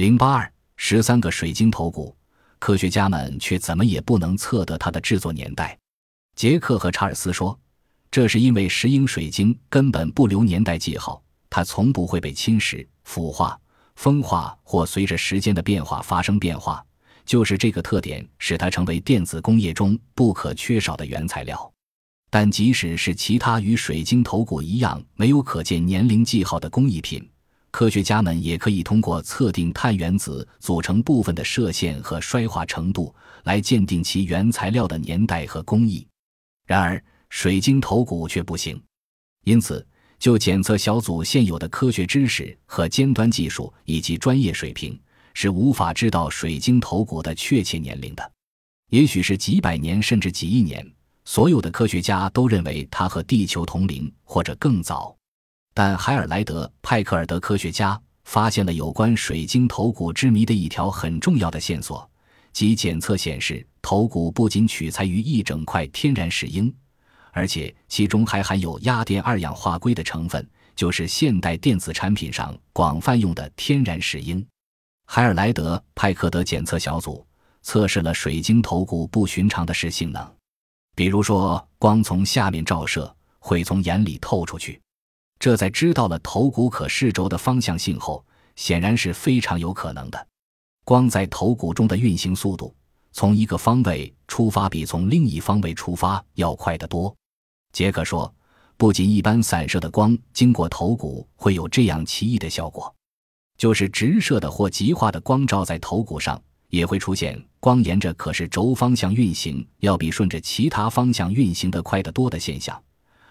零八二十三个水晶头骨，科学家们却怎么也不能测得它的制作年代。杰克和查尔斯说，这是因为石英水晶根本不留年代记号，它从不会被侵蚀、腐化、风化或随着时间的变化发生变化。就是这个特点使它成为电子工业中不可缺少的原材料。但即使是其他与水晶头骨一样没有可见年龄记号的工艺品。科学家们也可以通过测定碳原子组成部分的射线和衰化程度来鉴定其原材料的年代和工艺。然而，水晶头骨却不行。因此，就检测小组现有的科学知识和尖端技术以及专业水平，是无法知道水晶头骨的确切年龄的。也许是几百年，甚至几亿年。所有的科学家都认为它和地球同龄，或者更早。但海尔莱德派克尔德科学家发现了有关水晶头骨之谜的一条很重要的线索，即检测显示头骨不仅取材于一整块天然石英，而且其中还含有压电二氧化硅的成分，就是现代电子产品上广泛用的天然石英。海尔莱德派克德检测小组测试了水晶头骨不寻常的是性能，比如说光从下面照射会从眼里透出去。这在知道了头骨可视轴的方向性后，显然是非常有可能的。光在头骨中的运行速度，从一个方位出发比从另一方位出发要快得多。杰克说，不仅一般散射的光经过头骨会有这样奇异的效果，就是直射的或极化的光照在头骨上，也会出现光沿着可视轴方向运行要比顺着其他方向运行的快得多的现象。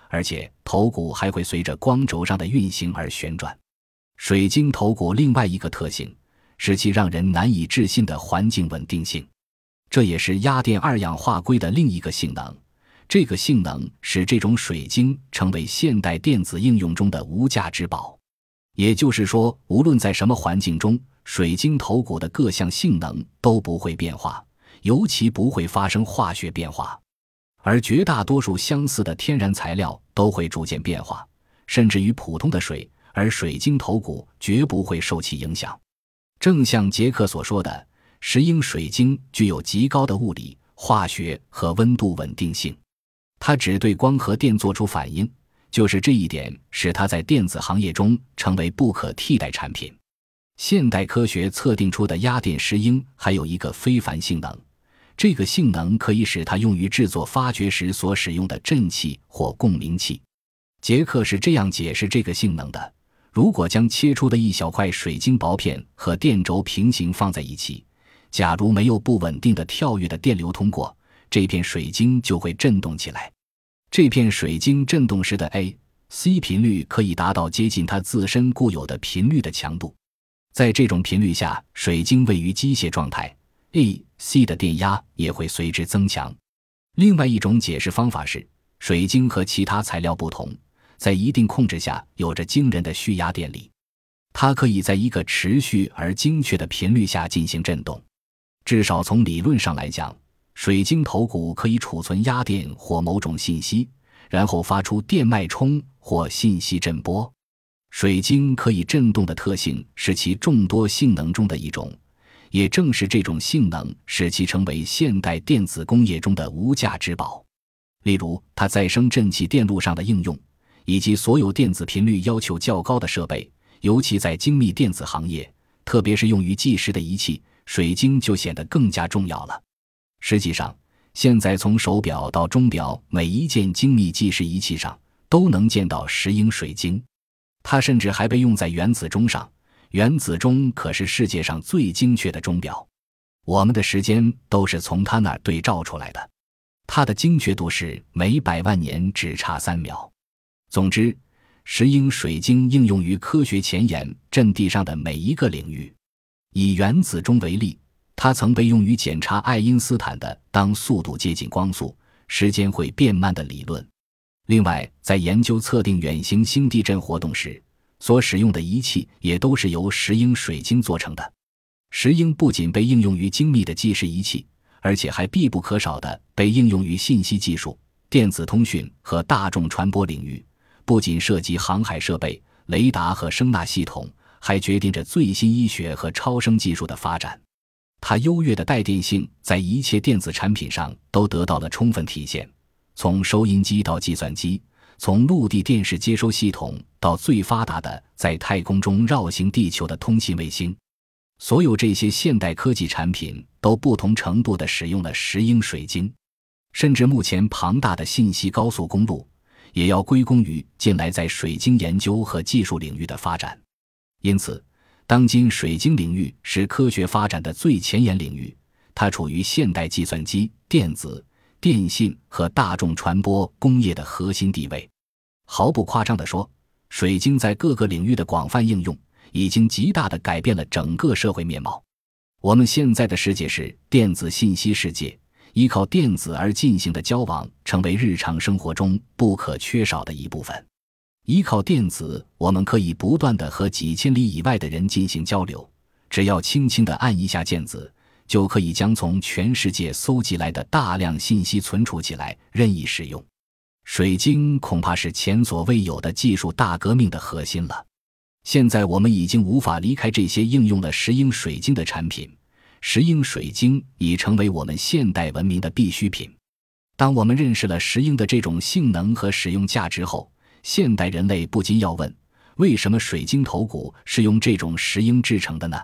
而且头骨还会随着光轴上的运行而旋转。水晶头骨另外一个特性是其让人难以置信的环境稳定性，这也是压电二氧化硅的另一个性能。这个性能使这种水晶成为现代电子应用中的无价之宝。也就是说，无论在什么环境中，水晶头骨的各项性能都不会变化，尤其不会发生化学变化。而绝大多数相似的天然材料都会逐渐变化，甚至于普通的水，而水晶头骨绝不会受其影响。正像杰克所说的，石英水晶具有极高的物理、化学和温度稳定性，它只对光和电做出反应，就是这一点使它在电子行业中成为不可替代产品。现代科学测定出的压电石英还有一个非凡性能。这个性能可以使它用于制作发掘时所使用的振器或共鸣器。杰克是这样解释这个性能的：如果将切出的一小块水晶薄片和电轴平行放在一起，假如没有不稳定的跳跃的电流通过，这片水晶就会振动起来。这片水晶振动时的 A、C 频率可以达到接近它自身固有的频率的强度。在这种频率下，水晶位于机械状态。A、C 的电压也会随之增强。另外一种解释方法是，水晶和其他材料不同，在一定控制下有着惊人的蓄压电力，它可以在一个持续而精确的频率下进行振动。至少从理论上来讲，水晶头骨可以储存压电或某种信息，然后发出电脉冲或信息振波。水晶可以振动的特性是其众多性能中的一种。也正是这种性能，使其成为现代电子工业中的无价之宝。例如，它再生振气电路上的应用，以及所有电子频率要求较高的设备，尤其在精密电子行业，特别是用于计时的仪器，水晶就显得更加重要了。实际上，现在从手表到钟表，每一件精密计时仪器上都能见到石英水晶。它甚至还被用在原子钟上。原子钟可是世界上最精确的钟表，我们的时间都是从它那儿对照出来的。它的精确度是每百万年只差三秒。总之，石英水晶应用于科学前沿阵地上的每一个领域。以原子钟为例，它曾被用于检查爱因斯坦的当速度接近光速，时间会变慢的理论。另外，在研究测定远行星地震活动时。所使用的仪器也都是由石英水晶做成的。石英不仅被应用于精密的计时仪器，而且还必不可少的被应用于信息技术、电子通讯和大众传播领域。不仅涉及航海设备、雷达和声纳系统，还决定着最新医学和超声技术的发展。它优越的带电性在一切电子产品上都得到了充分体现，从收音机到计算机，从陆地电视接收系统到最发达的在太空中绕行地球的通信卫星，所有这些现代科技产品都不同程度地使用了石英水晶。甚至目前庞大的信息高速公路，也要归功于近来在水晶研究和技术领域的发展。因此。当今水晶领域是科学发展的最前沿领域，它处于现代计算机、电子、电信和大众传播工业的核心地位。毫不夸张地说，水晶在各个领域的广泛应用，已经极大地改变了整个社会面貌。我们现在的世界是电子信息世界，依靠电子而进行的交往成为日常生活中不可缺少的一部分。依靠电子，我们可以不断的和几千里以外的人进行交流。只要轻轻的按一下键子，就可以将从全世界搜集来的大量信息存储起来，任意使用。水晶恐怕是前所未有的技术大革命的核心了。现在我们已经无法离开这些应用了石英水晶的产品，石英水晶已成为我们现代文明的必需品。当我们认识了石英的这种性能和使用价值后，现代人类不禁要问：为什么水晶头骨是用这种石英制成的呢？